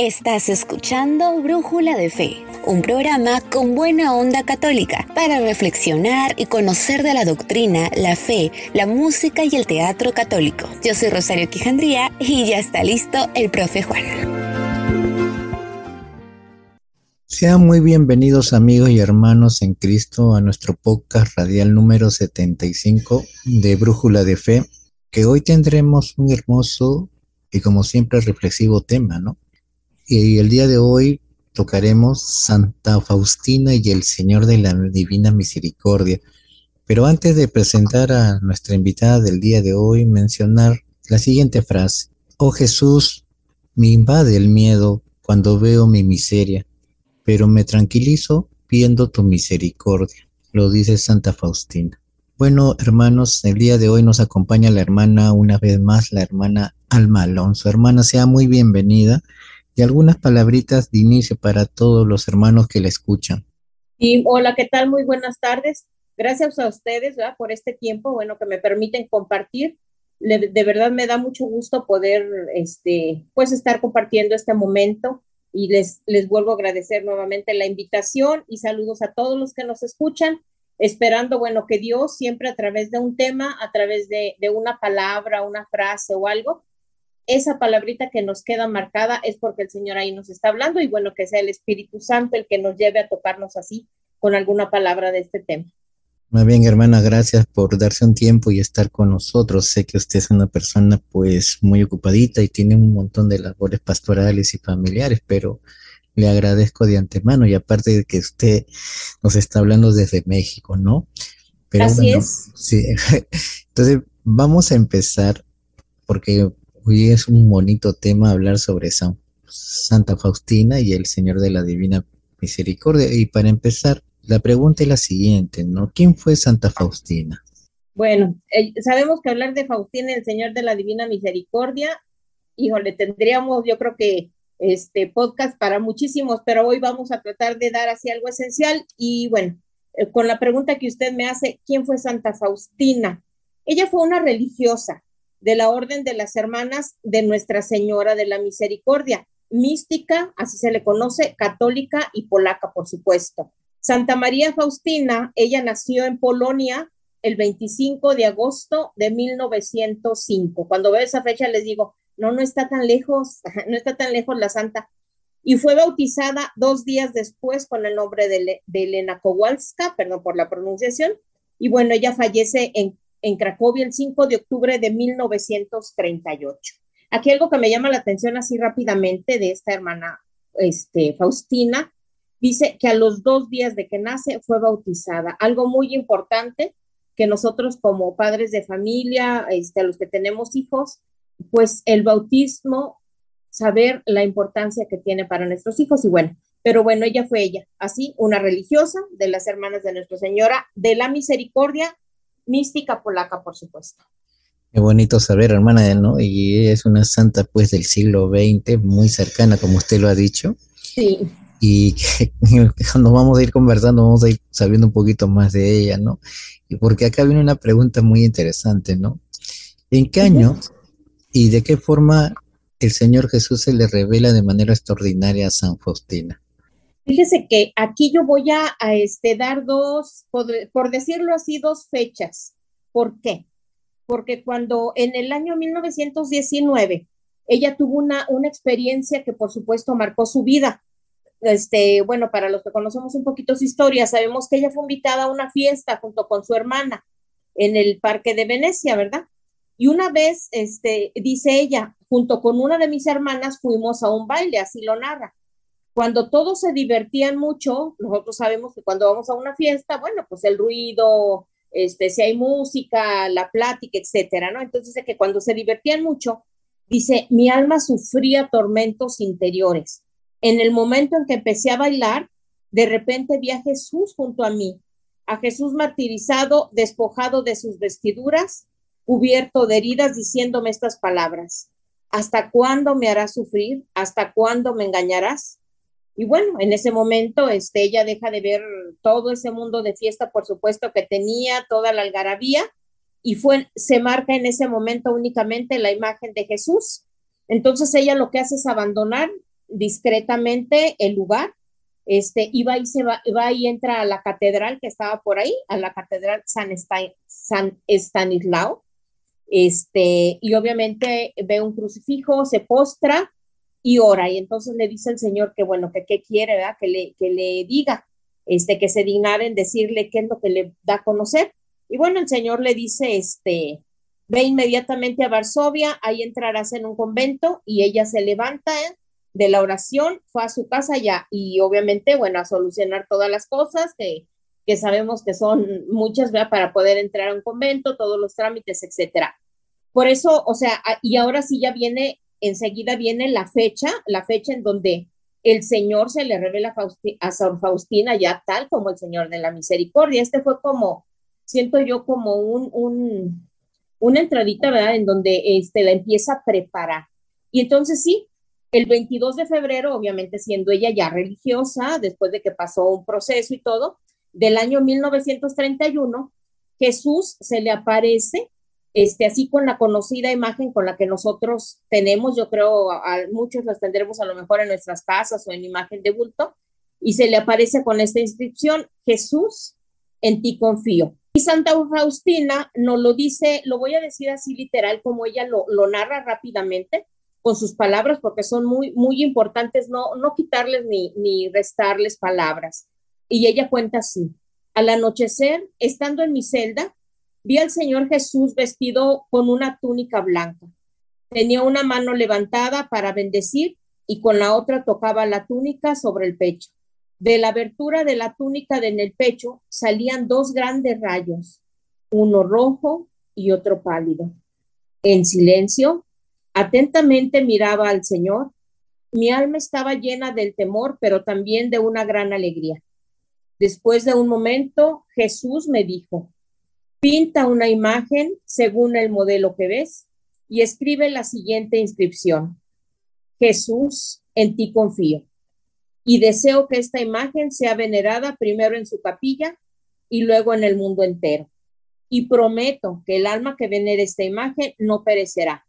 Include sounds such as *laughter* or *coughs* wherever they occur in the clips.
Estás escuchando Brújula de Fe, un programa con buena onda católica para reflexionar y conocer de la doctrina, la fe, la música y el teatro católico. Yo soy Rosario Quijandría y ya está listo el profe Juan. Sean muy bienvenidos amigos y hermanos en Cristo a nuestro podcast radial número 75 de Brújula de Fe, que hoy tendremos un hermoso y como siempre reflexivo tema, ¿no? Y el día de hoy tocaremos Santa Faustina y el Señor de la Divina Misericordia. Pero antes de presentar a nuestra invitada del día de hoy, mencionar la siguiente frase. Oh Jesús, me invade el miedo cuando veo mi miseria, pero me tranquilizo viendo tu misericordia. Lo dice Santa Faustina. Bueno, hermanos, el día de hoy nos acompaña la hermana, una vez más, la hermana Alma Alonso. Hermana, sea muy bienvenida y algunas palabritas de inicio para todos los hermanos que la escuchan. Y hola, ¿qué tal? Muy buenas tardes. Gracias a ustedes por este tiempo, bueno, que me permiten compartir. de verdad me da mucho gusto poder, este, pues, estar compartiendo este momento y les, les vuelvo a agradecer nuevamente la invitación y saludos a todos los que nos escuchan, esperando, bueno, que Dios siempre a través de un tema, a través de, de una palabra, una frase o algo, esa palabrita que nos queda marcada es porque el Señor ahí nos está hablando y bueno, que sea el Espíritu Santo el que nos lleve a tocarnos así con alguna palabra de este tema. Muy bien, hermana, gracias por darse un tiempo y estar con nosotros. Sé que usted es una persona pues muy ocupadita y tiene un montón de labores pastorales y familiares, pero le agradezco de antemano y aparte de que usted nos está hablando desde México, ¿no? Pero Así es. Sí, *laughs* entonces vamos a empezar porque Hoy es un bonito tema hablar sobre San, Santa Faustina y el Señor de la Divina Misericordia. Y para empezar, la pregunta es la siguiente, ¿no? ¿Quién fue Santa Faustina? Bueno, eh, sabemos que hablar de Faustina el Señor de la Divina Misericordia, híjole, tendríamos yo creo que este podcast para muchísimos, pero hoy vamos a tratar de dar así algo esencial. Y bueno, eh, con la pregunta que usted me hace, ¿quién fue Santa Faustina? Ella fue una religiosa, de la Orden de las Hermanas de Nuestra Señora de la Misericordia, mística, así se le conoce, católica y polaca, por supuesto. Santa María Faustina, ella nació en Polonia el 25 de agosto de 1905. Cuando veo esa fecha les digo, no, no está tan lejos, *laughs* no está tan lejos la santa. Y fue bautizada dos días después con el nombre de, de Elena Kowalska, perdón por la pronunciación. Y bueno, ella fallece en en Cracovia el 5 de octubre de 1938. Aquí algo que me llama la atención así rápidamente de esta hermana este, Faustina, dice que a los dos días de que nace fue bautizada. Algo muy importante que nosotros como padres de familia, este, a los que tenemos hijos, pues el bautismo, saber la importancia que tiene para nuestros hijos y bueno, pero bueno, ella fue ella, así, una religiosa de las hermanas de Nuestra Señora de la Misericordia mística polaca, por supuesto. Qué bonito saber, hermana, ¿no? Y es una santa, pues, del siglo XX, muy cercana, como usted lo ha dicho. Sí. Y *laughs* cuando vamos a ir conversando, vamos a ir sabiendo un poquito más de ella, ¿no? Y porque acá viene una pregunta muy interesante, ¿no? ¿En qué año y de qué forma el Señor Jesús se le revela de manera extraordinaria a San Faustina? Fíjese que aquí yo voy a, este, dar dos, por, decirlo así, dos fechas. ¿Por qué? Porque cuando en el año 1919 ella tuvo una, una experiencia que por supuesto marcó su vida. Este, bueno, para los que conocemos un poquito su historia, sabemos que ella fue invitada a una fiesta junto con su hermana en el Parque de Venecia, ¿verdad? Y una vez, este, dice ella, junto con una de mis hermanas fuimos a un baile, así lo narra. Cuando todos se divertían mucho, nosotros sabemos que cuando vamos a una fiesta, bueno, pues el ruido, este, si hay música, la plática, etcétera, ¿no? Entonces dice que cuando se divertían mucho, dice, mi alma sufría tormentos interiores. En el momento en que empecé a bailar, de repente vi a Jesús junto a mí, a Jesús martirizado, despojado de sus vestiduras, cubierto de heridas, diciéndome estas palabras. ¿Hasta cuándo me harás sufrir? ¿Hasta cuándo me engañarás? Y bueno, en ese momento este, ella deja de ver todo ese mundo de fiesta, por supuesto, que tenía, toda la algarabía, y fue, se marca en ese momento únicamente la imagen de Jesús. Entonces ella lo que hace es abandonar discretamente el lugar, este, y va y se va, va y entra a la catedral que estaba por ahí, a la catedral San, Estanislao, este, y obviamente ve un crucifijo, se postra y ora, y entonces le dice el Señor que bueno, que qué quiere, ¿verdad? Que le, que le diga, este, que se dignara en decirle qué es lo que le da a conocer. Y bueno, el Señor le dice, este, ve inmediatamente a Varsovia, ahí entrarás en un convento y ella se levanta de la oración, fue a su casa ya y obviamente, bueno, a solucionar todas las cosas que, que sabemos que son muchas, ¿verdad? Para poder entrar a un convento, todos los trámites, etcétera. Por eso, o sea, y ahora sí ya viene, enseguida viene la fecha, la fecha en donde el Señor se le revela a San Faustina ya tal como el Señor de la Misericordia. Este fue como, siento yo como un, un una entradita, ¿verdad? En donde este, la empieza a preparar. Y entonces sí, el 22 de febrero, obviamente siendo ella ya religiosa, después de que pasó un proceso y todo, del año 1931, Jesús se le aparece, este, así con la conocida imagen con la que nosotros tenemos, yo creo a, muchos las tendremos a lo mejor en nuestras casas o en imagen de bulto, y se le aparece con esta inscripción, Jesús, en ti confío. Y Santa Faustina nos lo dice, lo voy a decir así literal, como ella lo, lo narra rápidamente con sus palabras, porque son muy, muy importantes, no, no quitarles ni, ni restarles palabras. Y ella cuenta así, al anochecer, estando en mi celda, vi al Señor Jesús vestido con una túnica blanca. Tenía una mano levantada para bendecir y con la otra tocaba la túnica sobre el pecho. De la abertura de la túnica en el pecho salían dos grandes rayos, uno rojo y otro pálido. En silencio, atentamente miraba al Señor. Mi alma estaba llena del temor, pero también de una gran alegría. Después de un momento, Jesús me dijo, pinta una imagen según el modelo que ves y escribe la siguiente inscripción. Jesús, en ti confío y deseo que esta imagen sea venerada primero en su capilla y luego en el mundo entero. Y prometo que el alma que venere esta imagen no perecerá.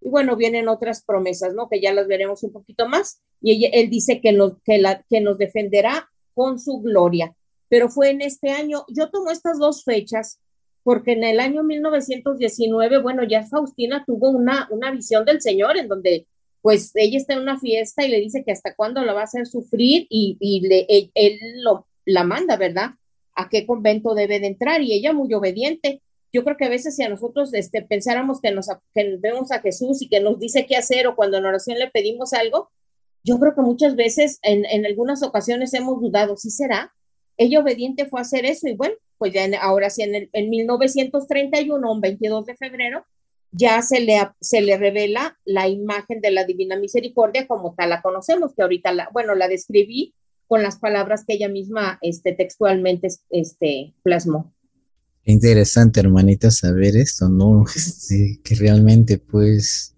Y bueno, vienen otras promesas, ¿no? Que ya las veremos un poquito más. Y él dice que nos, que, la, que nos defenderá con su gloria. Pero fue en este año, yo tomo estas dos fechas porque en el año 1919, bueno, ya Faustina tuvo una, una visión del Señor en donde pues ella está en una fiesta y le dice que hasta cuándo la va a hacer sufrir y, le, él, lo, la manda, ¿verdad? A qué convento debe de entrar y ella muy obediente. Yo creo que a veces si a nosotros este, pensáramos que nos que vemos a Jesús y que nos dice qué hacer o cuando en oración le pedimos algo, yo creo que muchas veces en, en algunas ocasiones hemos dudado, ¿sí será? Ella obediente fue a hacer eso y bueno, pues ya ahora sí en, el, en 1931, un 22 de febrero, ya se le, se le revela la imagen de la Divina Misericordia como tal la conocemos, que ahorita, la, bueno, la describí con las palabras que ella misma este, textualmente este, plasmó. Interesante, hermanita, saber esto, ¿no? *laughs* Este, que realmente, pues,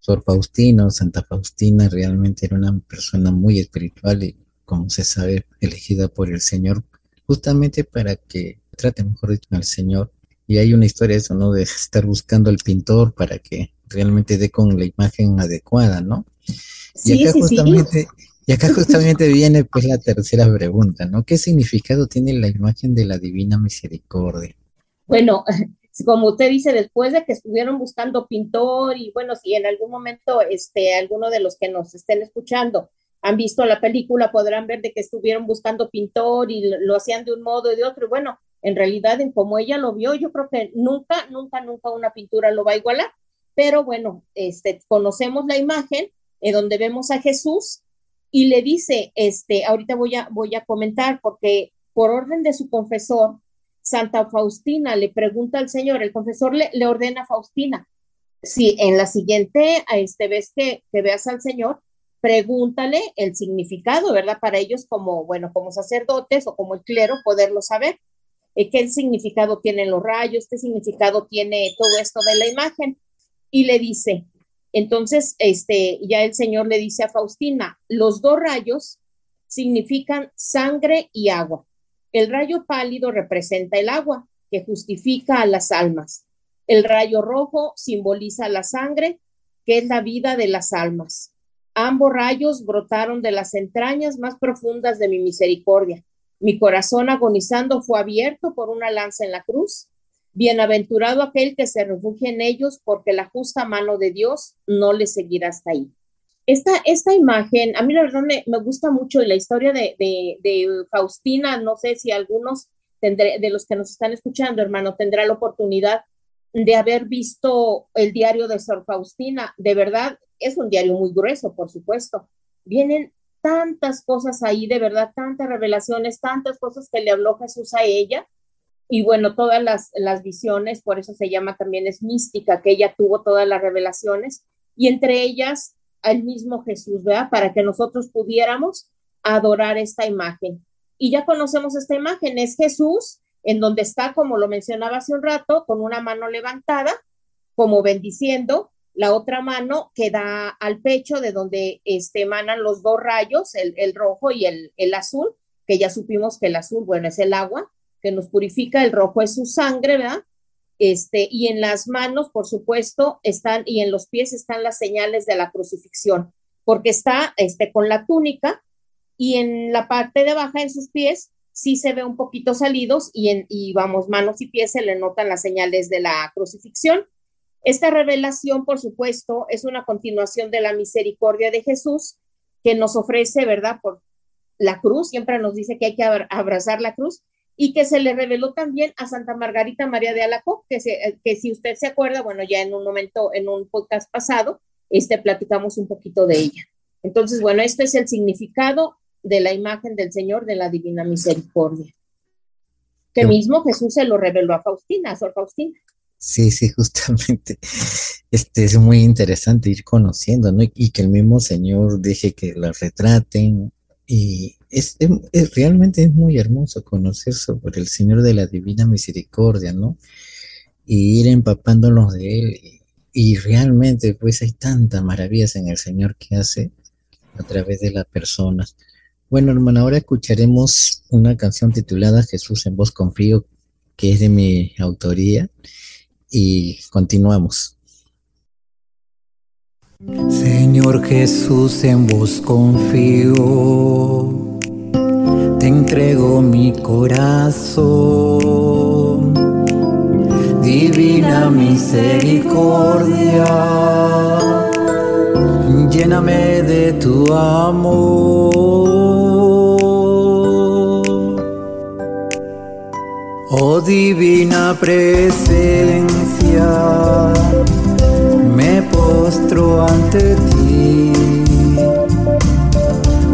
Sor Faustino, Santa Faustina, realmente era una persona muy espiritual y, como se sabe, elegida por el Señor, justamente para que trate mejor dicho al Señor y hay una historia eso, ¿no? De estar buscando al pintor para que realmente dé con la imagen adecuada, ¿no? y acá justamente, y acá *laughs* justamente viene pues la tercera pregunta, ¿no? ¿Qué significado tiene la imagen de la Divina Misericordia? Bueno, *laughs* como usted dice, después de que estuvieron buscando pintor y bueno, si en algún momento este alguno de los que nos estén escuchando han visto la película, podrán ver de que estuvieron buscando pintor y lo, hacían de un modo y de otro. Y bueno, en realidad, en como ella lo vio, yo creo que nunca, nunca, nunca una pintura lo va a igualar. Pero bueno, este, conocemos la imagen eh, donde vemos a Jesús y le dice, este, ahorita voy a, voy a comentar porque por orden de su confesor, Santa Faustina le pregunta al Señor, el confesor le, le ordena a Faustina, si en la siguiente este, vez que, que veas al Señor, pregúntale el significado, ¿verdad? Para ellos como, bueno, como sacerdotes o como el clero, poderlo saber. Eh, ¿Qué significado tienen los rayos? ¿Qué significado tiene todo esto de la imagen? Y le dice, entonces, este, ya el Señor le dice a Faustina, los dos rayos significan sangre y agua. El rayo pálido representa el agua, que justifica a las almas. El rayo rojo simboliza la sangre, que es la vida de las almas. Ambos rayos brotaron de las entrañas más profundas de mi misericordia. Mi corazón agonizando fue abierto por una lanza en la cruz. Bienaventurado aquel que se refugia en ellos, porque la justa mano de Dios no le seguirá hasta ahí. Esta, esta imagen, a mí la verdad me, gusta mucho la historia de, de, Faustina, no sé si algunos tendré, de los que nos están escuchando, hermano, tendrá la oportunidad de haber visto el diario de Sor Faustina. De verdad, es un diario muy grueso, por supuesto. Vienen tantas cosas ahí, de verdad, tantas revelaciones, tantas cosas que le habló Jesús a ella. Y bueno, todas las, las visiones, por eso se llama también es mística, que ella tuvo todas las revelaciones. Y entre ellas, al mismo Jesús, ¿verdad? Para que nosotros pudiéramos adorar esta imagen. Y ya conocemos esta imagen, es Jesús, en donde está, como lo mencionaba hace un rato, con una mano levantada, como bendiciendo, la otra mano que da al pecho de donde este, emanan los dos rayos, el, rojo y el, el, azul, que ya supimos que el azul, bueno, es el agua que nos purifica, el rojo es su sangre, ¿verdad? Este, y en las manos, por supuesto, están, y en los pies están las señales de la crucifixión, porque está este, con la túnica y en la parte de baja, en sus pies, sí se ve un poquito salidos y, en, y vamos, manos y pies se le notan las señales de la crucifixión. Esta revelación, por supuesto, es una continuación de la misericordia de Jesús que nos ofrece, ¿verdad? Por la cruz, siempre nos dice que hay que abrazar la cruz y que se le reveló también a Santa Margarita María de Alacoque, que, que si usted se acuerda, bueno, ya en un momento, en un podcast pasado, este, platicamos un poquito de ella. Entonces, bueno, este es el significado de la imagen del Señor de la Divina Misericordia. Que mismo Jesús se lo reveló a Faustina, a Sor Faustina. Sí, sí, justamente. Este es muy interesante ir conociendo, ¿no? Y que el mismo Señor deje que la retraten. Y es, realmente es muy hermoso conocer sobre el Señor de la Divina Misericordia, ¿no? Y ir empapándonos de Él. Y, realmente, pues hay tantas maravillas en el Señor que hace a través de las personas. Bueno, hermano, ahora escucharemos una canción titulada Jesús en vos confío, que es de mi autoría y continuamos. Señor Jesús, en vos confío, te entrego mi corazón, divina misericordia, lléname de tu amor. Oh divina presencia, me postro ante ti,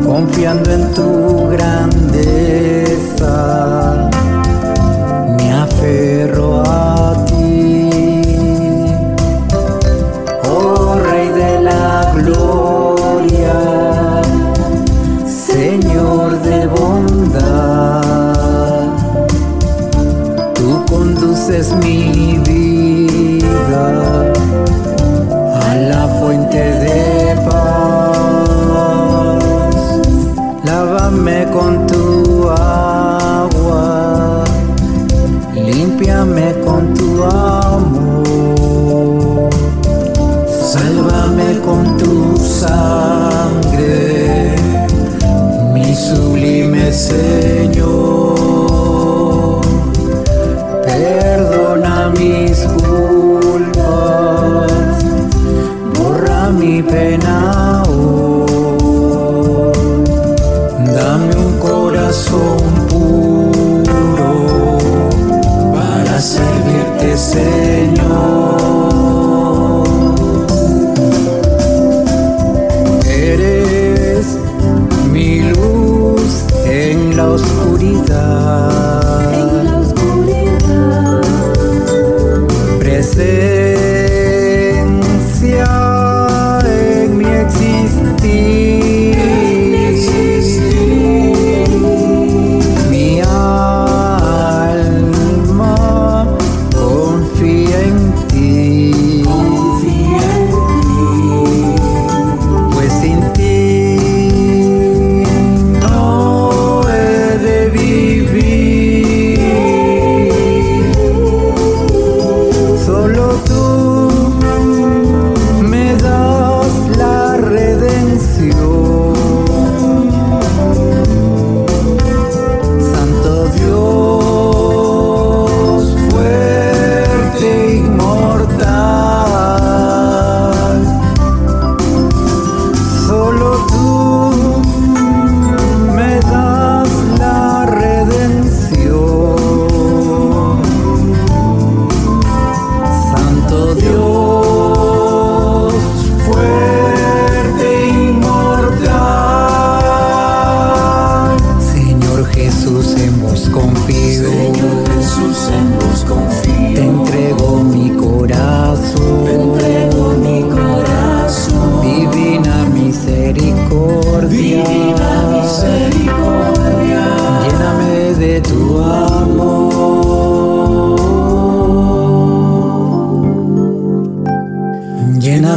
confiando en tu grandeza,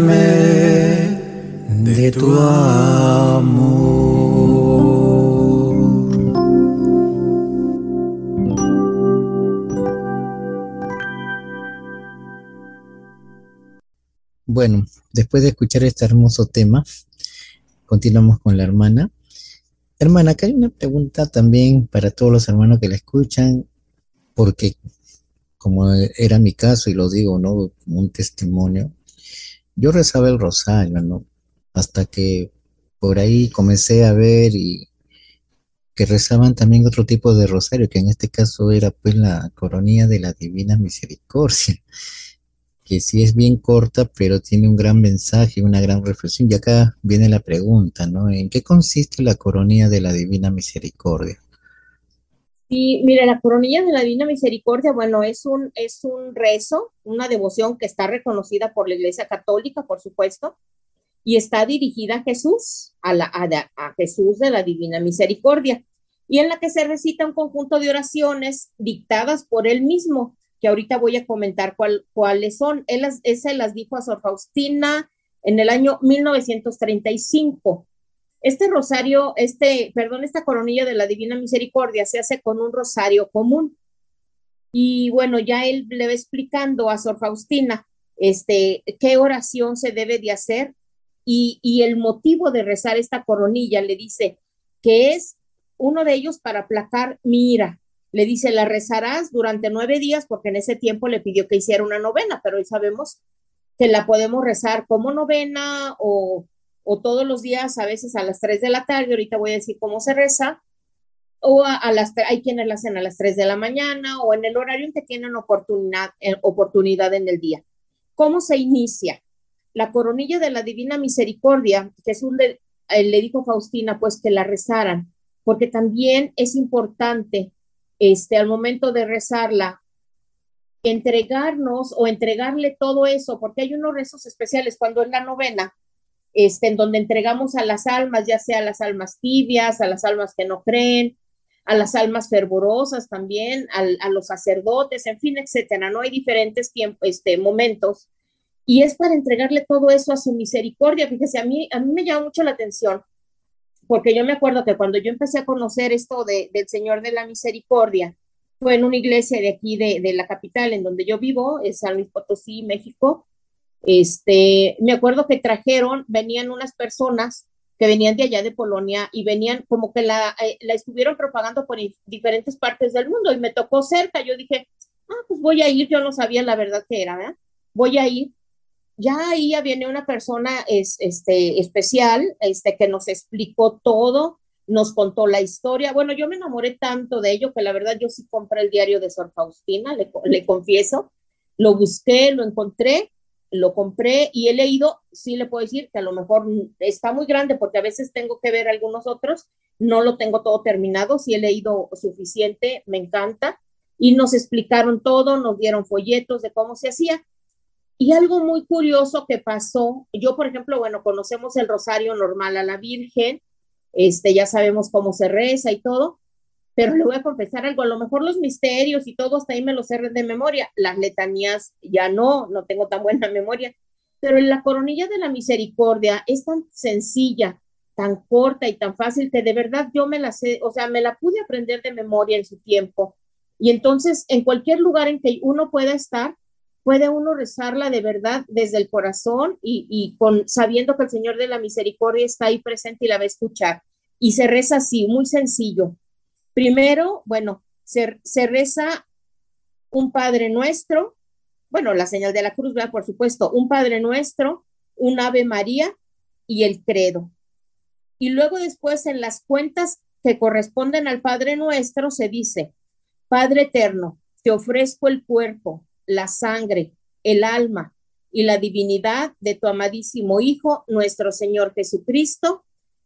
de tu amor. Bueno, después de escuchar este hermoso tema, continuamos con la hermana. Hermana, acá hay una pregunta también para todos los hermanos que la escuchan, porque como era mi caso y lo digo, ¿no? Como un testimonio, yo rezaba el rosario, ¿no? Hasta que por ahí comencé a ver y que rezaban también otro tipo de rosario, que en este caso era pues la coronilla de la Divina Misericordia *laughs* que sí es bien corta, pero tiene un gran mensaje, una gran reflexión. Y acá viene la pregunta, ¿no? ¿En qué consiste la coronilla de la Divina Misericordia? Sí, mire, la coronilla de la Divina Misericordia, bueno, es un, es un rezo, una devoción que está reconocida por la Iglesia Católica, por supuesto, y está dirigida a Jesús, a, la, a Jesús de la Divina Misericordia, y en la que se recita un conjunto de oraciones dictadas por él mismo que ahorita voy a comentar cuáles son. Él las, las dijo a Sor Faustina en el año 1935. Este rosario, este, perdón, esta coronilla de la Divina Misericordia se hace con un rosario común. Y bueno, ya él le va explicando a Sor Faustina este, qué oración se debe de hacer y, y el motivo de rezar esta coronilla. Le dice que es uno de ellos para aplacar mi ira, le dice, la rezarás durante nueve días, porque en ese tiempo le pidió que hiciera una novena, pero hoy sabemos que la podemos rezar como novena o, todos los días, a veces a las tres de la tarde, ahorita voy a decir cómo se reza, o a, las, hay quienes la hacen a las tres de la mañana o en el horario en que tienen oportunidad, eh, oportunidad en el día. ¿Cómo se inicia? La coronilla de la Divina Misericordia, Jesús le, eh, le dijo a Faustina, pues que la rezaran, porque también es importante este, al momento de rezarla, entregarnos o entregarle todo eso, porque hay unos rezos especiales cuando es la novena, este, en donde entregamos a las almas, ya sea a las almas tibias, a las almas que no creen, a las almas fervorosas también, a los sacerdotes, en fin, etcétera, ¿no? Hay diferentes tiempos, este, momentos. Y es para entregarle todo eso a su misericordia. Fíjese, a mí, a mí me llama mucho la atención porque yo me acuerdo que cuando yo empecé a conocer esto de, del Señor de la Misericordia, fue en una iglesia de aquí, de, de la capital, en donde yo vivo, es San Luis Potosí, México. Este, me acuerdo que trajeron, venían unas personas que venían de allá de Polonia y venían como que la, eh, estuvieron propagando por diferentes partes del mundo y me tocó cerca. Yo dije, ah, pues voy a ir, yo no sabía la verdad que era, ¿verdad? Voy a ir ya ahí viene una persona es, este, especial este, que nos explicó todo, nos contó la historia. Bueno, yo me enamoré tanto de ello que la verdad yo sí compré el diario de Sor Faustina, le, le confieso. Lo busqué, lo encontré, lo compré y he leído, sí le puedo decir que a lo mejor está muy grande porque a veces tengo que ver algunos otros, no lo tengo todo terminado, sí he leído suficiente, me encanta. Y nos explicaron todo, nos dieron folletos de cómo se hacía y algo muy curioso que pasó, yo por ejemplo, bueno, conocemos el rosario normal a la Virgen, este, ya sabemos cómo se reza y todo, pero le voy a confesar algo, a lo mejor los misterios y todo hasta ahí me los sé de memoria, las letanías ya no, no tengo tan buena memoria, pero en la coronilla de la misericordia es tan sencilla, tan corta y tan fácil que de verdad yo me la sé, o sea, me la pude aprender de memoria en su tiempo. Y entonces, en cualquier lugar en que uno pueda estar, puede uno rezarla de verdad desde el corazón y, con sabiendo que el Señor de la Misericordia está ahí presente y la va a escuchar. Y se reza así, muy sencillo. Primero, bueno, se, reza un Padre Nuestro, bueno, la señal de la cruz, ¿verdad? por supuesto, un Padre Nuestro, un Ave María y el credo. Y luego después en las cuentas que corresponden al Padre Nuestro se dice, Padre Eterno, te ofrezco el cuerpo, la sangre, el alma y la divinidad de tu amadísimo Hijo, nuestro Señor Jesucristo,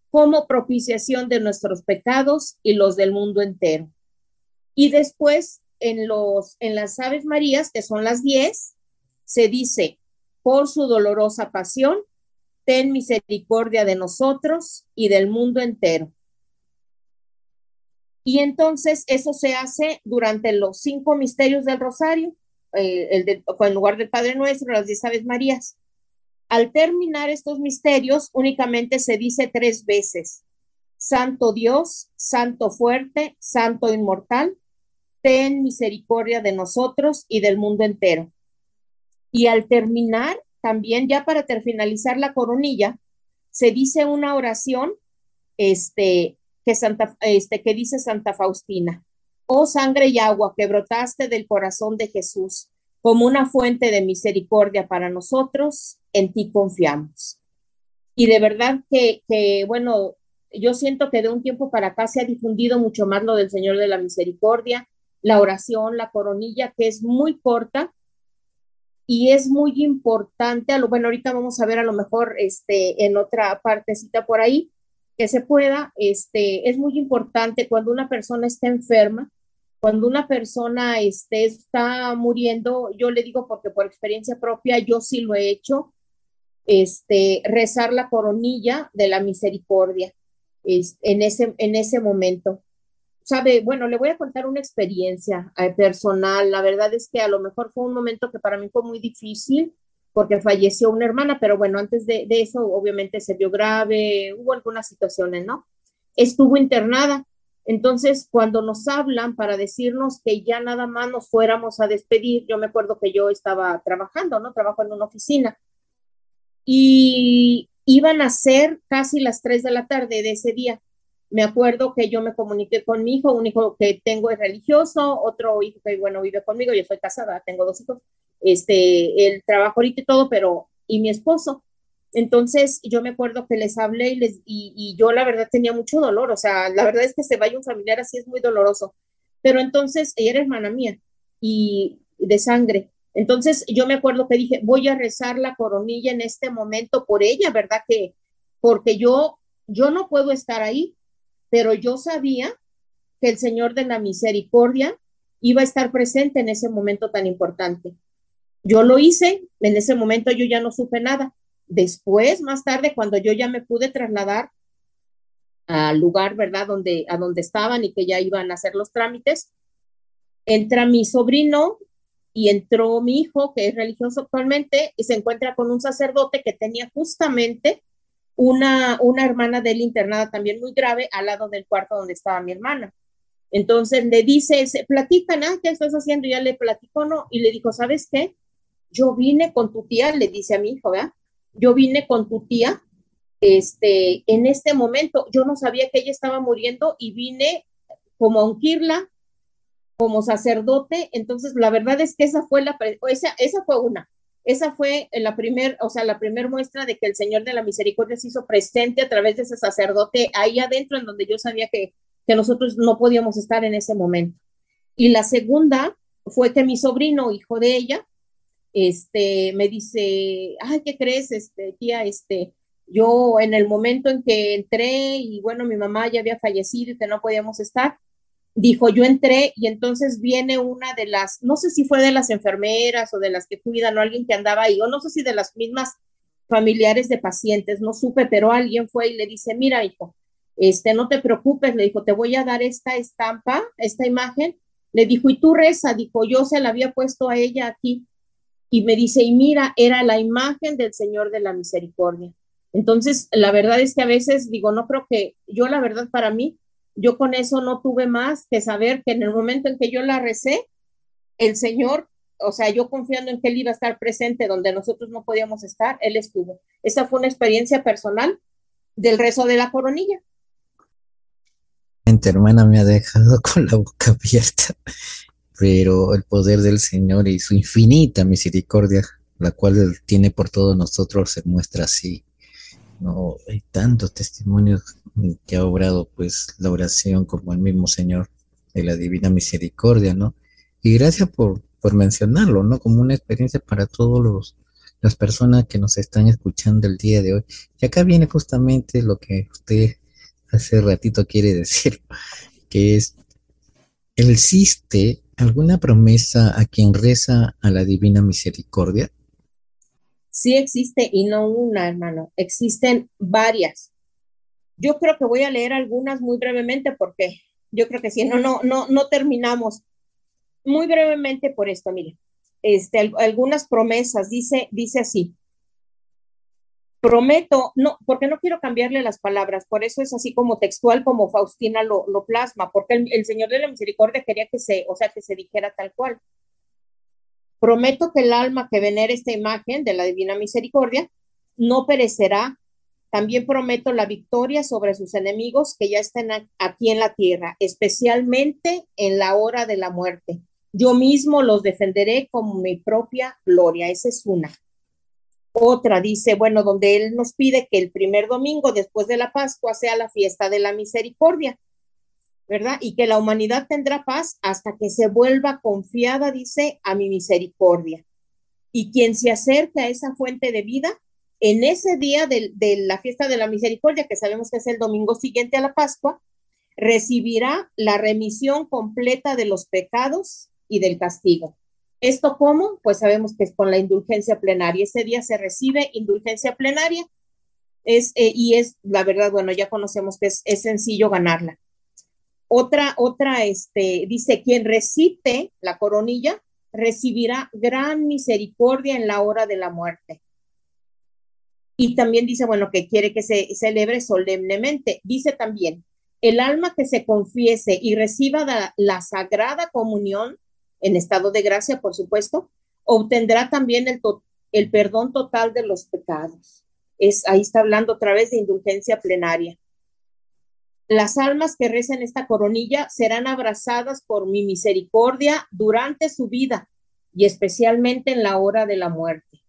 como propiciación de nuestros pecados y los del mundo entero. Y después, en, los, en las Aves Marías, que son las diez, se dice, por su dolorosa pasión, ten misericordia de nosotros y del mundo entero. Y entonces eso se hace durante los cinco misterios del rosario, eh, el en lugar del Padre Nuestro, las diez Aves Marías. Al terminar estos misterios, únicamente se dice tres veces, Santo Dios, Santo fuerte, Santo inmortal, ten misericordia de nosotros y del mundo entero. Y al terminar, también ya para finalizar la coronilla, se dice una oración este, que, Santa, este, que dice Santa Faustina, oh sangre y agua que brotaste del corazón de Jesús como una fuente de misericordia para nosotros, en ti confiamos. Y de verdad que, que, bueno, yo siento que de un tiempo para acá se ha difundido mucho más lo del Señor de la Misericordia, la oración, la coronilla, que es muy corta y es muy importante. A lo, bueno, ahorita vamos a ver a lo mejor este, en otra partecita por ahí que se pueda. Este, es muy importante cuando una persona está enferma, cuando una persona este, está muriendo, yo le digo porque por experiencia propia yo sí lo he hecho, este, rezar la coronilla de la misericordia en, ese, en ese momento. Sabe, bueno, le voy a contar una experiencia eh, personal. La verdad es que a lo mejor fue un momento que para mí fue muy difícil porque falleció una hermana, pero bueno, antes de, de eso obviamente se vio grave, hubo algunas situaciones, ¿no? Estuvo internada. Entonces, cuando nos hablan para decirnos que ya nada más nos fuéramos a despedir, yo me acuerdo que yo estaba trabajando, ¿no? Trabajo en una oficina. Y Iban a ser casi las 3 de la tarde de ese día. Me acuerdo que yo me comuniqué con mi hijo, un hijo que tengo es religioso, otro hijo que, bueno, vive conmigo, yo soy casada, tengo dos hijos, este, el trabajo ahorita y todo, pero, y mi esposo. Entonces, yo me acuerdo que les hablé y, les, y, y yo la verdad tenía mucho dolor, o sea, la verdad es que se vaya un familiar así es muy doloroso. Pero entonces, ella era hermana mía y de sangre. Entonces yo me acuerdo que dije, voy a rezar la coronilla en este momento por ella, ¿verdad? Que porque yo, yo no puedo estar ahí, pero yo sabía que el Señor de la Misericordia iba a estar presente en ese momento tan importante. Yo lo hice, en ese momento yo ya no supe nada. Después, más tarde, cuando yo ya me pude trasladar al lugar, ¿verdad? Donde, a donde estaban y que ya iban a hacer los trámites, entra mi sobrino y entró mi hijo, que es religioso actualmente, y se encuentra con un sacerdote que tenía justamente una, una hermana de él internada también muy grave al lado del cuarto donde estaba mi hermana. Entonces le dice, platican, ah, ¿qué estás haciendo? Ya le platicó, ¿no? Y le dijo, ¿sabes qué? Yo vine con tu tía, le dice a mi hijo, ¿verdad? Yo vine con tu tía, este, en este momento, yo no sabía que ella estaba muriendo y vine como a ungirla, como sacerdote, entonces la verdad es que esa fue la, esa, esa fue una, esa fue la primer, o sea, la muestra de que el Señor de la Misericordia se hizo presente a través de ese sacerdote ahí adentro, en donde yo sabía que, que nosotros no podíamos estar en ese momento. Y la segunda fue que mi sobrino, hijo de ella, este, me dice, ay, ¿qué crees, este, tía? Este, yo en el momento en que entré y bueno, mi mamá ya había fallecido y que no podíamos estar, dijo, yo entré y entonces viene una de las, no sé si fue de las enfermeras o de las que cuidan o alguien que andaba ahí, o no sé si de las mismas familiares de pacientes, no supe, pero alguien fue y le dice, mira, hijo, este, no te preocupes, le dijo, te voy a dar esta estampa, esta imagen, le dijo, y tú reza, dijo, yo se la había puesto a ella aquí, y me dice, y mira, era la imagen del Señor de la Misericordia. Entonces, la verdad es que a veces digo, no creo que yo, la verdad, para mí, yo con eso no tuve más que saber que en el momento en que yo la recé, el Señor, o sea, yo confiando en que Él iba a estar presente donde nosotros no podíamos estar, Él estuvo. Esa fue una experiencia personal del rezo de la coronilla. Hermana me ha dejado *laughs* con la boca abierta, pero el poder del Señor y su infinita misericordia, la cual Él tiene por todos nosotros, se muestra así. No, hay tantos testimonios que ha obrado pues la oración como el mismo Señor de la Divina Misericordia, ¿no? Y gracias por, por mencionarlo, ¿no? Como una experiencia para todos los las personas que nos están escuchando el día de hoy. Y acá viene justamente lo que usted hace ratito quiere decir, *laughs* que es, ¿existe alguna promesa a quien reza a la Divina Misericordia? Sí existe y no una, hermano, existen varias. Yo creo que voy a leer algunas muy brevemente porque yo creo que si no, no, no, no terminamos. Muy brevemente por esto, mire. Este, algunas promesas, dice, dice así. prometo, no, porque no quiero cambiarle las palabras, por eso es así como textual como Faustina lo, plasma, porque el, el, Señor de la Misericordia quería que se, o sea, que se dijera tal cual. Prometo que el alma que venera esta imagen de la Divina Misericordia no perecerá. También prometo la victoria sobre sus enemigos que ya estén aquí en la tierra, especialmente en la hora de la muerte. Yo mismo los defenderé con mi propia gloria. Esa es una. Otra dice, bueno, donde Él nos pide que el primer domingo después de la Pascua sea la fiesta de la misericordia, ¿verdad? Y que la humanidad tendrá paz hasta que se vuelva confiada, dice, a mi misericordia. Y quien se acerque a esa fuente de vida, en ese día de, la fiesta de la misericordia, que sabemos que es el domingo siguiente a la Pascua, recibirá la remisión completa de los pecados y del castigo. ¿Esto cómo? Pues sabemos que es con la indulgencia plenaria. Ese día se recibe indulgencia plenaria es, eh, y es, la verdad, bueno, ya conocemos que es, es, sencillo ganarla. Otra, otra, este, dice, quien recite la coronilla recibirá gran misericordia en la hora de la muerte. Y también dice, bueno, que quiere que se celebre solemnemente. Dice también, el alma que se confiese y reciba la, sagrada comunión en estado de gracia, por supuesto, obtendrá también el, perdón total de los pecados. Es, ahí está hablando otra vez de indulgencia plenaria. Las almas que recen esta coronilla serán abrazadas por mi misericordia durante su vida y especialmente en la hora de la muerte.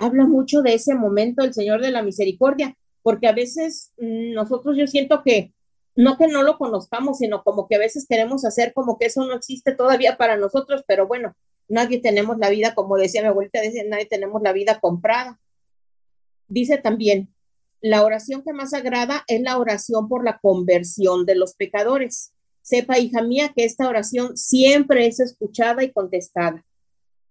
Habla mucho de ese momento el Señor de la Misericordia, porque a veces mm, nosotros yo siento que no que no lo conozcamos, sino como que a veces queremos hacer como que eso no existe todavía para nosotros, pero bueno, nadie tenemos la vida, como decía mi abuelita, dice, nadie tenemos la vida comprada. Dice también, la oración que más agrada es la oración por la conversión de los pecadores. Sepa, hija mía, que esta oración siempre es escuchada y contestada.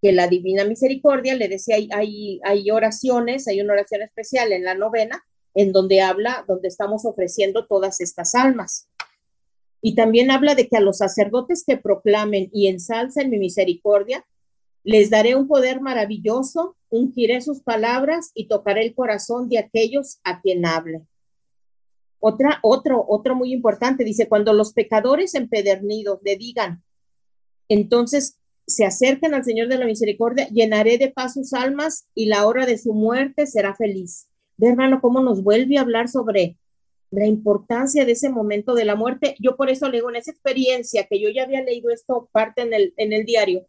Que la divina misericordia, le decía, hay, hay, hay oraciones, hay una oración especial en la novena en donde habla, donde estamos ofreciendo todas estas almas. Y también habla de que a los sacerdotes que proclamen y ensalcen mi misericordia, les daré un poder maravilloso, ungiré sus palabras y tocaré el corazón de aquellos a quien hable. Otra, otro, otro muy importante, dice, cuando los pecadores empedernidos le digan, entonces se acerquen al Señor de la Misericordia, llenaré de paz sus almas y la hora de su muerte será feliz de hermano, cómo nos vuelve a hablar sobre la importancia de ese momento de la muerte. Yo por eso le digo, en esa experiencia que yo ya había leído esto parte en el, en el diario,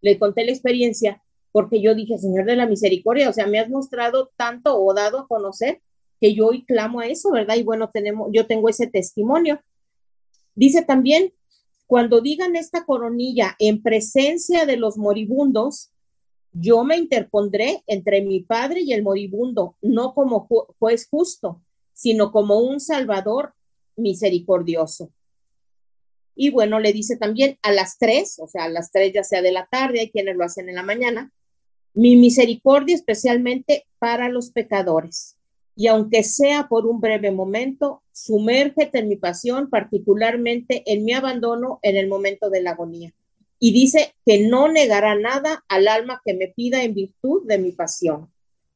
le conté la experiencia porque yo dije, Señor de la Misericordia, o sea, me has mostrado tanto o dado a conocer que yo hoy clamo a eso, ¿verdad? Y bueno, tenemos, yo tengo ese testimonio. Dice también, cuando digan esta coronilla en presencia de los moribundos, yo me interpondré entre mi padre y el moribundo, no como juez justo, sino como un salvador misericordioso. Y bueno, le dice también a las tres, o sea, a las tres ya sea de la tarde, hay quienes lo hacen en la mañana, mi misericordia especialmente para los pecadores. Y aunque sea por un breve momento, sumérgete en mi pasión, particularmente en mi abandono en el momento de la agonía y dice que no negará nada al alma que me pida en virtud de mi pasión.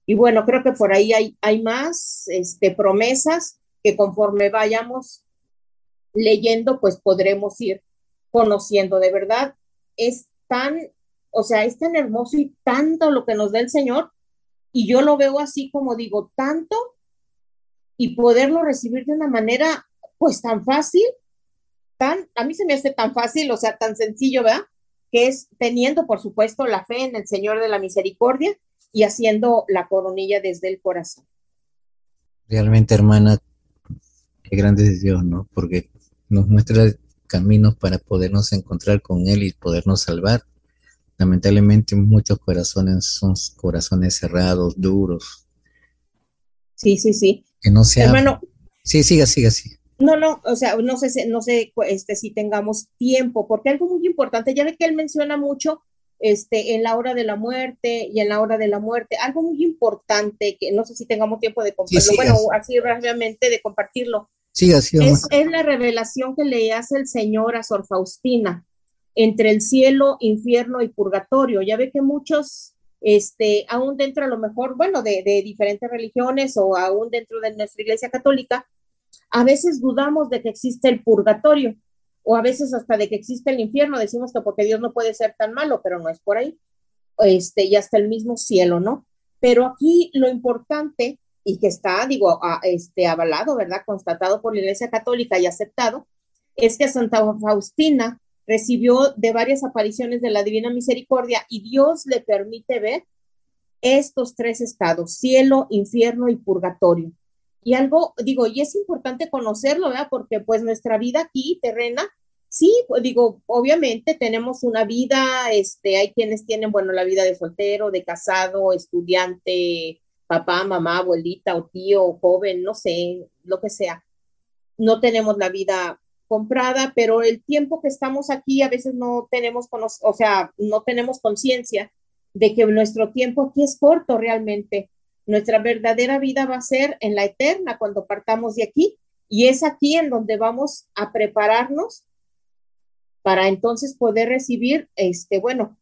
Y bueno, creo que por ahí hay, hay más este, promesas que conforme vayamos leyendo, pues podremos ir conociendo. De verdad, es tan, o sea, es tan hermoso y tanto lo que nos da el Señor. Y yo lo veo así como digo, tanto y poderlo recibir de una manera, pues tan fácil, tan, a mí se me hace tan fácil, o sea, tan sencillo, ¿verdad? que es teniendo, por supuesto, la fe en el Señor de la Misericordia y haciendo la coronilla desde el corazón. Realmente, hermana, qué grande es Dios, ¿no? Porque nos muestra caminos para podernos encontrar con Él y podernos salvar. Lamentablemente muchos corazones son corazones cerrados, duros. Sí, sí, sí. Que no sea... Hermano. Sí, siga, siga, siga. No, no, o sea, no sé, no sé este, si tengamos tiempo, porque algo muy importante, ya ve que él menciona mucho este, en la hora de la muerte y en la hora de la muerte, algo muy importante que no sé si tengamos tiempo de compartirlo, bueno, así rápidamente de compartirlo. Sí, así es, es la revelación que le hace el Señor a Sor Faustina entre el cielo, infierno y purgatorio. Ya ve que muchos este, aún dentro a lo mejor, bueno, de, diferentes religiones o aún dentro de nuestra iglesia católica, a veces dudamos de que existe el purgatorio o a veces hasta de que existe el infierno, decimos que porque Dios no puede ser tan malo, pero no es por ahí, este, y hasta el mismo cielo, ¿no? Pero aquí lo importante y que está, digo, este, avalado, ¿verdad? Constatado por la Iglesia Católica y aceptado, es que Santa Faustina recibió de varias apariciones de la Divina Misericordia y Dios le permite ver estos tres estados, cielo, infierno y purgatorio. Y algo, digo, y es importante conocerlo, ¿verdad? Porque pues nuestra vida aquí terrena, sí, pues, digo, obviamente tenemos una vida, este, hay quienes tienen, bueno, la vida de soltero, de casado, estudiante, papá, mamá, abuelita o tío, joven, no sé, lo que sea. No tenemos la vida comprada, pero el tiempo que estamos aquí a veces no tenemos, o sea, no tenemos conciencia de que nuestro tiempo aquí es corto realmente. Nuestra verdadera vida va a ser en la eterna cuando partamos de aquí y es aquí en donde vamos a prepararnos para entonces poder recibir, este, bueno,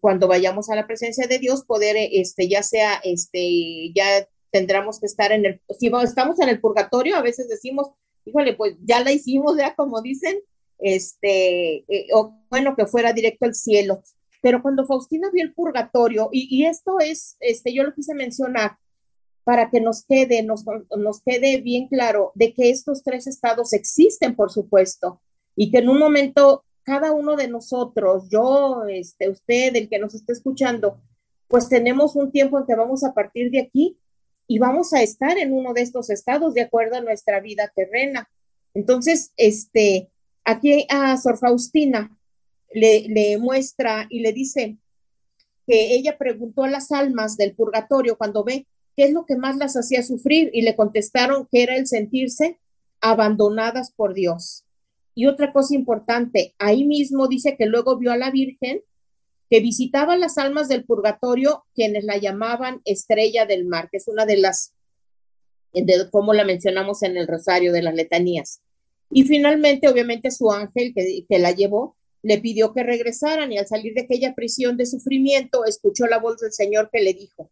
cuando vayamos a la presencia de Dios, poder, este, ya sea, este, ya tendremos que estar en el, si estamos en el purgatorio, a veces decimos, híjole, pues ya la hicimos, ya como dicen, este, eh, o bueno, que fuera directo al cielo. Pero cuando Faustina vio el purgatorio, y, y, esto es, este, yo lo quise mencionar para que nos quede, nos, nos quede bien claro de que estos tres estados existen, por supuesto, y que en un momento cada uno de nosotros, yo, este, usted, el que nos esté escuchando, pues tenemos un tiempo en que vamos a partir de aquí y vamos a estar en uno de estos estados de acuerdo a nuestra vida terrena. Entonces, este, aquí a Sor Faustina le, le muestra y le dice que ella preguntó a las almas del purgatorio cuando ve qué es lo que más las hacía sufrir y le contestaron que era el sentirse abandonadas por Dios. Y otra cosa importante, ahí mismo dice que luego vio a la Virgen que visitaba las almas del purgatorio, quienes la llamaban estrella del mar, que es una de las, de, como la mencionamos en el rosario de las letanías. Y finalmente, obviamente, su ángel que, que la llevó le pidió que regresaran y al salir de aquella prisión de sufrimiento, escuchó la voz del Señor que le dijo,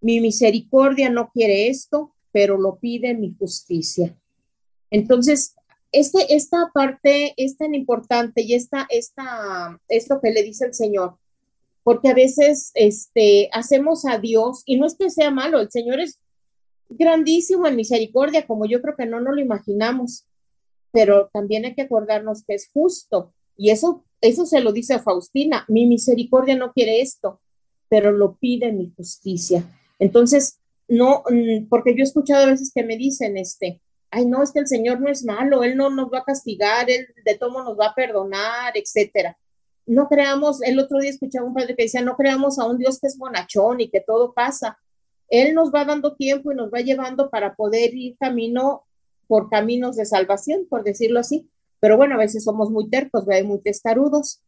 mi misericordia no quiere esto, pero lo pide mi justicia. Entonces, este, esta parte es tan importante y esta, esta, esto que le dice el Señor, porque a veces este, hacemos a Dios, y no es que sea malo, el Señor es grandísimo en misericordia, como yo creo que no nos lo imaginamos, pero también hay que acordarnos que es justo, y eso, eso se lo dice a Faustina, mi misericordia no quiere esto, pero lo pide mi justicia. Entonces, no, mm, porque yo he escuchado a veces que me dicen, este, ay, no, es que el Señor no es malo, Él no nos va a castigar, Él de todo nos va a perdonar, etcétera. No creamos, el otro día escuchaba un padre que decía, no creamos a un Dios que es bonachón y que todo pasa. Él nos va dando tiempo y nos va llevando para poder ir camino por caminos de salvación, por decirlo así. Pero bueno, a veces somos muy tercos, muy testarudos.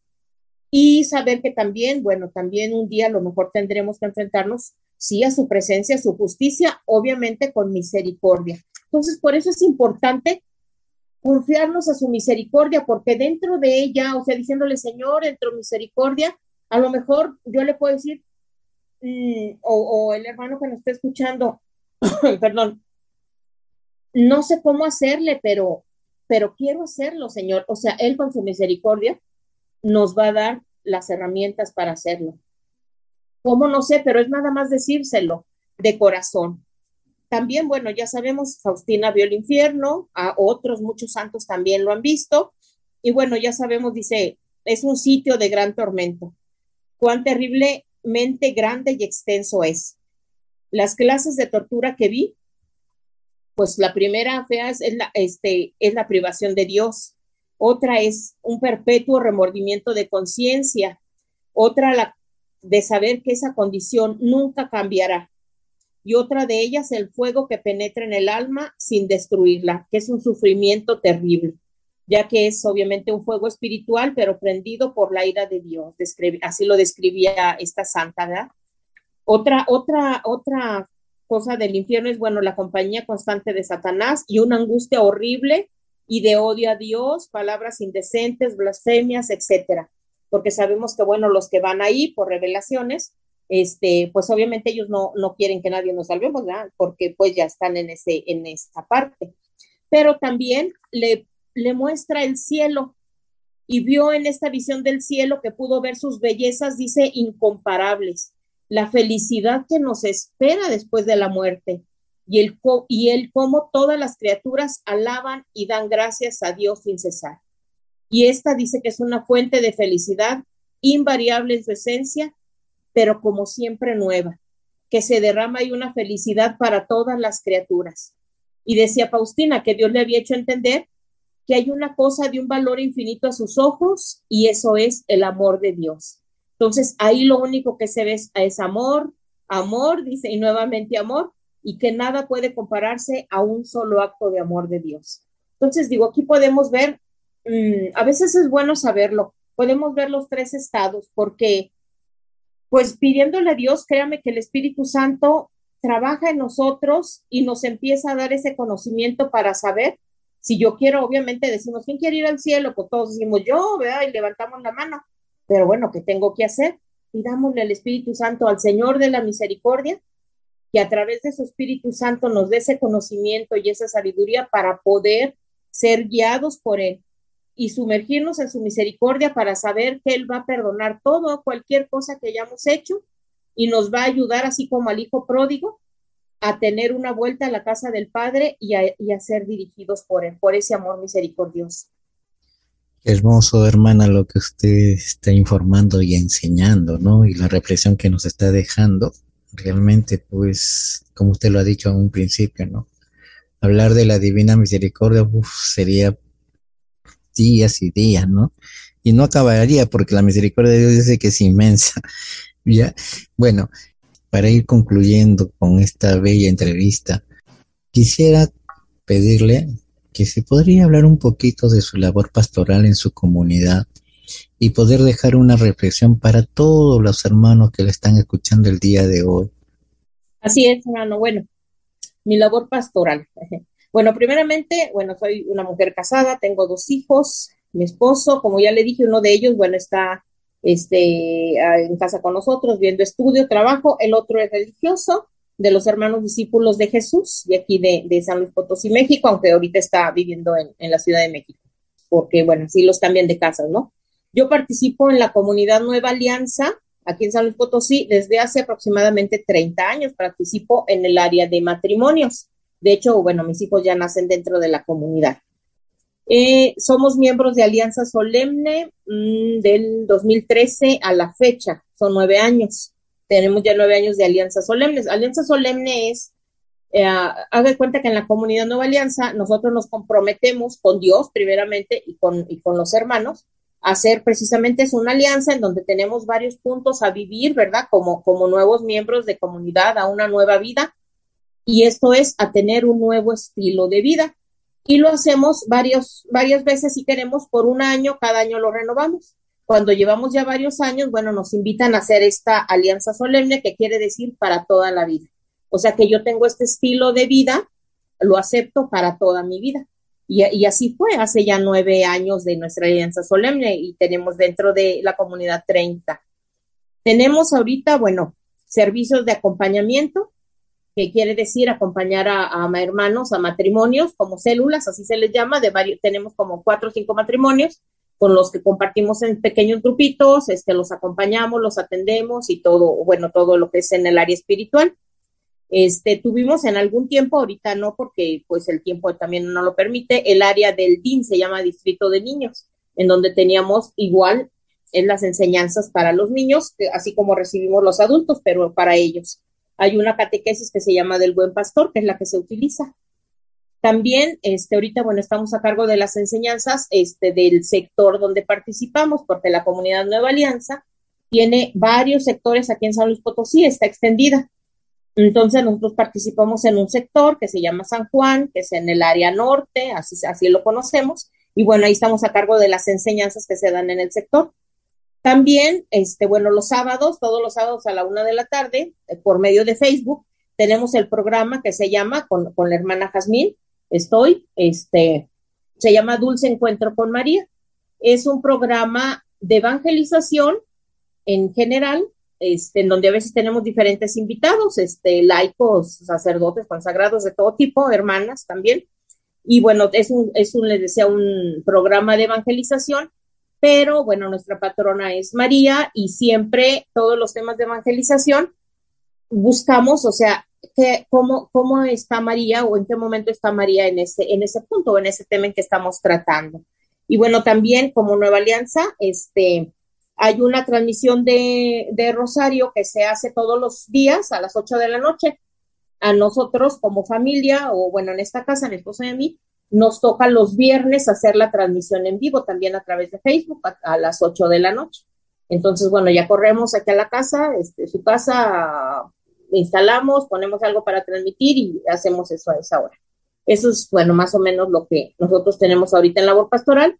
Y saber que también, bueno, también un día a lo mejor tendremos que enfrentarnos, sí, a su presencia, a su justicia, obviamente con misericordia entonces, por eso es importante confiarnos a su misericordia, porque dentro de ella, o sea, diciéndole, Señor, dentro de misericordia, a lo mejor yo le puedo decir, mm, o, el hermano que nos está escuchando, *coughs* perdón, no sé cómo hacerle, pero, pero quiero hacerlo, Señor. O sea, Él con su misericordia nos va a dar las herramientas para hacerlo. ¿Cómo no sé? Pero es nada más decírselo de corazón. También, bueno, ya sabemos, Faustina vio el infierno, a otros muchos santos también lo han visto. Y bueno, ya sabemos, dice, es un sitio de gran tormento. Cuán terriblemente grande y extenso es. Las clases de tortura que vi, pues la primera fea es, la, este, es la privación de Dios. Otra es un perpetuo remordimiento de conciencia. Otra la de saber que esa condición nunca cambiará y otra de ellas el fuego que penetra en el alma sin destruirla, que es un sufrimiento terrible, ya que es obviamente un fuego espiritual, pero prendido por la ira de Dios. así lo describía esta santa, ¿verdad? Otra, otra, otra cosa del infierno es, bueno, la compañía constante de Satanás y una angustia horrible y de odio a Dios, palabras indecentes, blasfemias, etcétera. Porque sabemos que, bueno, los que van ahí por revelaciones, este, pues obviamente ellos no, no quieren que nadie nos salvemos, ¿verdad? Porque pues ya están en, ese, en esta parte. Pero también le, le muestra el cielo y vio en esta visión del cielo que pudo ver sus bellezas, dice, incomparables, la felicidad que nos espera después de la muerte y el, y el cómo todas las criaturas alaban y dan gracias a Dios sin cesar. Y esta dice que es una fuente de felicidad invariable en su esencia, pero como siempre nueva, que se derrama y una felicidad para todas las criaturas. Y decía Faustina que Dios le había hecho entender que hay una cosa de un valor infinito a sus ojos y eso es el amor de Dios. Entonces ahí lo único que se ve es amor, amor, dice, y nuevamente amor, y que nada puede compararse a un solo acto de amor de Dios. Entonces digo, aquí podemos ver, mm, a veces es bueno saberlo, podemos ver los tres estados, porque pues pidiéndole a Dios, créame que el Espíritu Santo trabaja en nosotros y nos empieza a dar ese conocimiento para saber. Si yo quiero, obviamente decimos, ¿quién quiere ir al cielo? Pues todos decimos, yo, vea, y levantamos la mano. Pero bueno, ¿qué tengo que hacer? Pidámosle al Espíritu Santo, al Señor de la Misericordia, que a través de su Espíritu Santo nos dé ese conocimiento y esa sabiduría para poder ser guiados por Él y sumergirnos en su misericordia para saber que Él va a perdonar todo, cualquier cosa que hayamos hecho y nos va a ayudar, así como al Hijo pródigo, a tener una vuelta a la casa del Padre y a, ser dirigidos por Él, por ese amor misericordioso. Hermoso, hermana, lo que usted está informando y enseñando, ¿no? Y la reflexión que nos está dejando, realmente, pues, como usted lo ha dicho en un principio, ¿no? Hablar de la divina misericordia sería días y días, ¿no? Y no acabaría porque la misericordia de Dios dice que es inmensa. *laughs* ¿Ya? Bueno, para ir concluyendo con esta bella entrevista, quisiera pedirle que se podría hablar un poquito de su labor pastoral en su comunidad y poder dejar una reflexión para todos los hermanos que le están escuchando el día de hoy. Así es, hermano. Bueno, mi labor pastoral. *laughs* Bueno, primeramente, bueno, soy una mujer casada, tengo dos hijos, mi esposo, como ya le dije, uno de ellos, bueno, está este, en casa con nosotros, viendo estudio, trabajo, el otro es religioso, de los hermanos discípulos de Jesús, de aquí de, San Luis Potosí, México, aunque ahorita está viviendo en, en la Ciudad de México, porque, bueno, sí los cambian de casa, ¿no? Yo participo en la comunidad Nueva Alianza, aquí en San Luis Potosí, desde hace aproximadamente 30 años. Participo en el área de matrimonios. De hecho, bueno, mis hijos ya nacen dentro de la comunidad. Eh, somos miembros de Alianza Solemne mm, del 2013 a la fecha, son nueve años. Tenemos ya nueve años de Alianza Solemne. Alianza Solemne es, eh, haga cuenta que en la comunidad Nueva Alianza nosotros nos comprometemos con Dios primeramente y con, y con los hermanos hacer precisamente una alianza en donde tenemos varios puntos a vivir, ¿verdad? Como, como nuevos miembros de comunidad, a una nueva vida. Y esto es a tener un nuevo estilo de vida. Y lo hacemos varios, varias veces si queremos por un año, cada año lo renovamos. Cuando llevamos ya varios años, bueno, nos invitan a hacer esta alianza solemne que quiere decir para toda la vida. O sea que yo tengo este estilo de vida, lo acepto para toda mi vida. Y, así fue hace ya nueve años de nuestra alianza solemne y tenemos dentro de la comunidad 30. Tenemos ahorita, bueno, servicios de acompañamiento, que quiere decir acompañar a, hermanos a matrimonios como células, así se les llama, de varios, tenemos como cuatro o cinco matrimonios con los que compartimos en pequeños grupitos, este, los acompañamos, los atendemos y todo, bueno, todo lo que es en el área espiritual. Este, tuvimos en algún tiempo, ahorita no, porque pues el tiempo también no lo permite, el área del DIN se llama Distrito de Niños, en donde teníamos igual en las enseñanzas para los niños, así como recibimos los adultos, pero para ellos. Hay una catequesis que se llama del buen pastor, que es la que se utiliza. También, este, ahorita, bueno, estamos a cargo de las enseñanzas, este, del sector donde participamos, porque la comunidad Nueva Alianza tiene varios sectores aquí en San Luis Potosí, está extendida. Entonces nosotros participamos en un sector que se llama San Juan, que es en el área norte, así, así lo conocemos, y bueno, ahí estamos a cargo de las enseñanzas que se dan en el sector. También, este, bueno, los sábados, todos los sábados a la una de la tarde, eh, por medio de Facebook, tenemos el programa que se llama con, con la hermana Jazmín, estoy, este, se llama Dulce Encuentro con María. Es un programa de evangelización en general este, en donde a veces tenemos diferentes invitados, este, laicos, sacerdotes, consagrados de todo tipo, hermanas también. Y bueno, es un, es un, les decía, un programa de evangelización, pero bueno, nuestra patrona es María y siempre todos los temas de evangelización buscamos, o sea, que, cómo, cómo está María o en qué momento está María en ese, en ese punto o en ese tema en que estamos tratando. Y bueno, también como Nueva Alianza, este, hay una transmisión de, de Rosario que se hace todos los días a las 8 de la noche. A nosotros como familia, o bueno, en esta casa, mi esposo y a mí, nos toca los viernes hacer la transmisión en vivo también a través de Facebook a, las 8 de la noche. Entonces, bueno, ya corremos aquí a la casa, este, su casa, instalamos, ponemos algo para transmitir y hacemos eso a esa hora. Eso es, bueno, más o menos lo que nosotros tenemos ahorita en labor pastoral.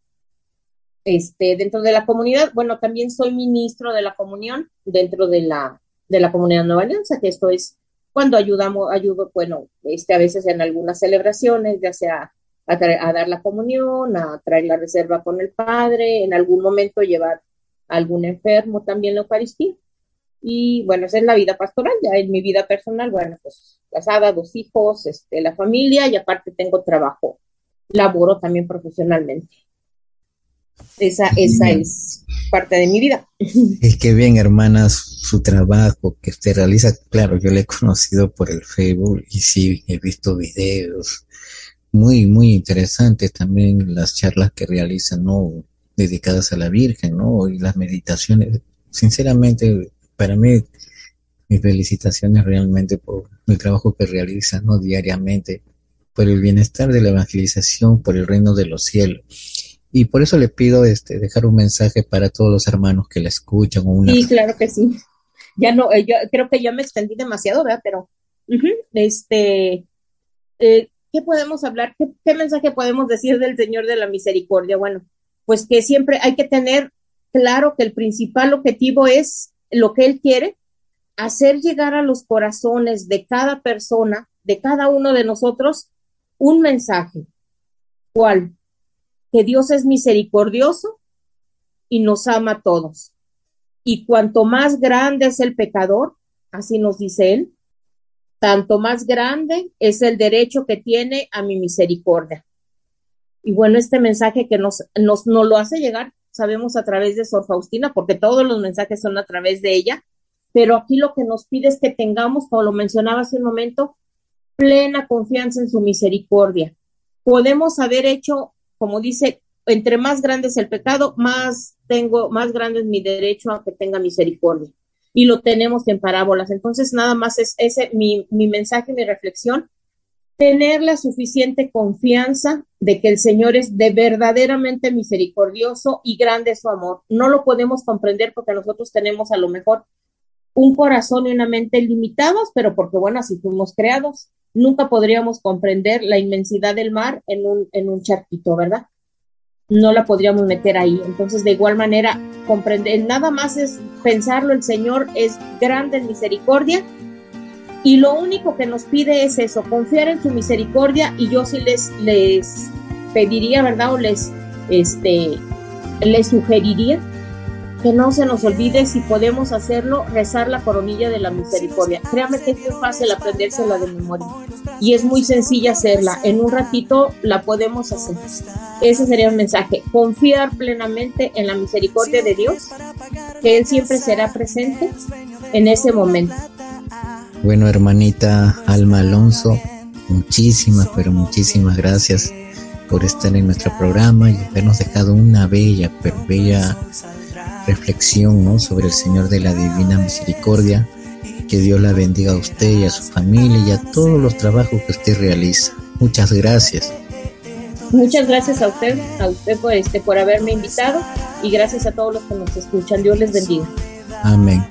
Este, dentro de la comunidad, bueno, también soy ministro de la comunión dentro de la, de la comunidad Nueva Alianza, que esto es cuando ayudamos, ayudo, bueno, este, a veces en algunas celebraciones, ya sea a, a, dar la comunión, a traer la reserva con el Padre, en algún momento llevar a algún enfermo también la Eucaristía. Y bueno, esa es la vida pastoral, ya en mi vida personal, bueno, pues casada, dos hijos, este, la familia y aparte tengo trabajo, laboro también profesionalmente. Esa, esa es parte de mi vida. Es que bien, hermanas, su trabajo que usted realiza, claro, yo le he conocido por el Facebook y sí, he visto videos muy, muy interesantes también las charlas que realizan, ¿no? Dedicadas a la Virgen, ¿no? Y las meditaciones. Sinceramente, para mí, mis felicitaciones realmente por el trabajo que realizan ¿no? diariamente, por el bienestar de la evangelización, por el reino de los cielos. Y por eso le pido este, dejar un mensaje para todos los hermanos que la escuchan. Sí, claro que sí. Ya no, eh, yo creo que ya me extendí demasiado, ¿verdad? Pero, este, eh, ¿qué podemos hablar? ¿Qué, ¿Qué mensaje podemos decir del Señor de la Misericordia? Bueno, pues que siempre hay que tener claro que el principal objetivo es lo que Él quiere, hacer llegar a los corazones de cada persona, de cada uno de nosotros, un mensaje. ¿Cuál? Que Dios es misericordioso y nos ama a todos. Y cuanto más grande es el pecador, así nos dice Él, tanto más grande es el derecho que tiene a mi misericordia. Y bueno, este mensaje que nos, nos, lo hace llegar sabemos a través de Sor Faustina, porque todos los mensajes son a través de ella, pero aquí lo que nos pide es que tengamos, como lo mencionaba hace un momento, plena confianza en su misericordia. Podemos haber hecho, como dice, entre más grande es el pecado, más tengo, más grande es mi derecho a que tenga misericordia. Y lo tenemos en parábolas. Entonces, nada más es ese mi, mi mensaje, mi reflexión, tener la suficiente confianza de que el Señor es de verdaderamente misericordioso y grande su amor. No lo podemos comprender porque nosotros tenemos a lo mejor un corazón y una mente limitados, pero porque bueno, así fuimos creados. Nunca podríamos comprender la inmensidad del mar en un, en un charquito, ¿verdad? No la podríamos meter ahí. Entonces, de igual manera, comprender, nada más es pensarlo, el Señor es grande en misericordia y lo único que nos pide es eso, confiar en su misericordia y yo sí les, les pediría, ¿verdad? O les, este, les sugeriría que no se nos olvide, si podemos hacerlo, rezar la coronilla de la misericordia. Créame que es muy fácil aprendérsela de memoria y es muy sencilla hacerla. En un ratito la podemos hacer. Ese sería el mensaje. Confiar plenamente en la misericordia de Dios, que Él siempre será presente en ese momento. Bueno, hermanita Alma Alonso, muchísimas, pero muchísimas gracias por estar en nuestro programa y habernos dejado una bella, pero bella reflexión ¿no? sobre el Señor de la Divina Misericordia. Que Dios la bendiga a usted y a su familia y a todos los trabajos que usted realiza. Muchas gracias. Muchas gracias a usted, a usted por, este, por haberme invitado y gracias a todos los que nos escuchan. Dios les bendiga. Amén.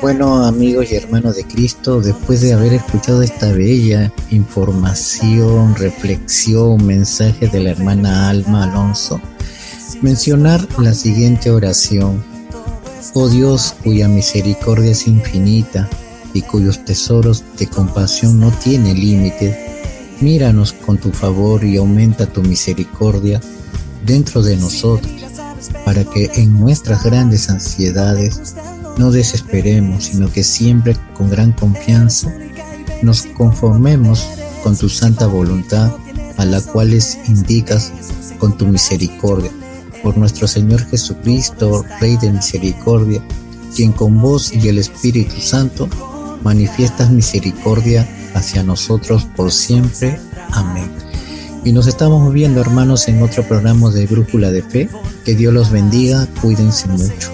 Bueno, amigos y hermanos de Cristo, después de haber escuchado esta bella información, reflexión, mensaje de la hermana Alma Alonso, mencionar la siguiente oración. Oh Dios, cuya misericordia es infinita y cuyos tesoros de compasión no tienen límite, míranos con tu favor y aumenta tu misericordia dentro de nosotros, para que en nuestras grandes ansiedades no desesperemos, sino que siempre con gran confianza nos conformemos con tu santa voluntad, a la cual les indicas con tu misericordia. Por nuestro Señor Jesucristo, Rey de misericordia, quien con vos y el Espíritu Santo manifiestas misericordia hacia nosotros por siempre. Amén. Y nos estamos viendo, hermanos, en otro programa de Brújula de Fe. Que Dios los bendiga, cuídense mucho.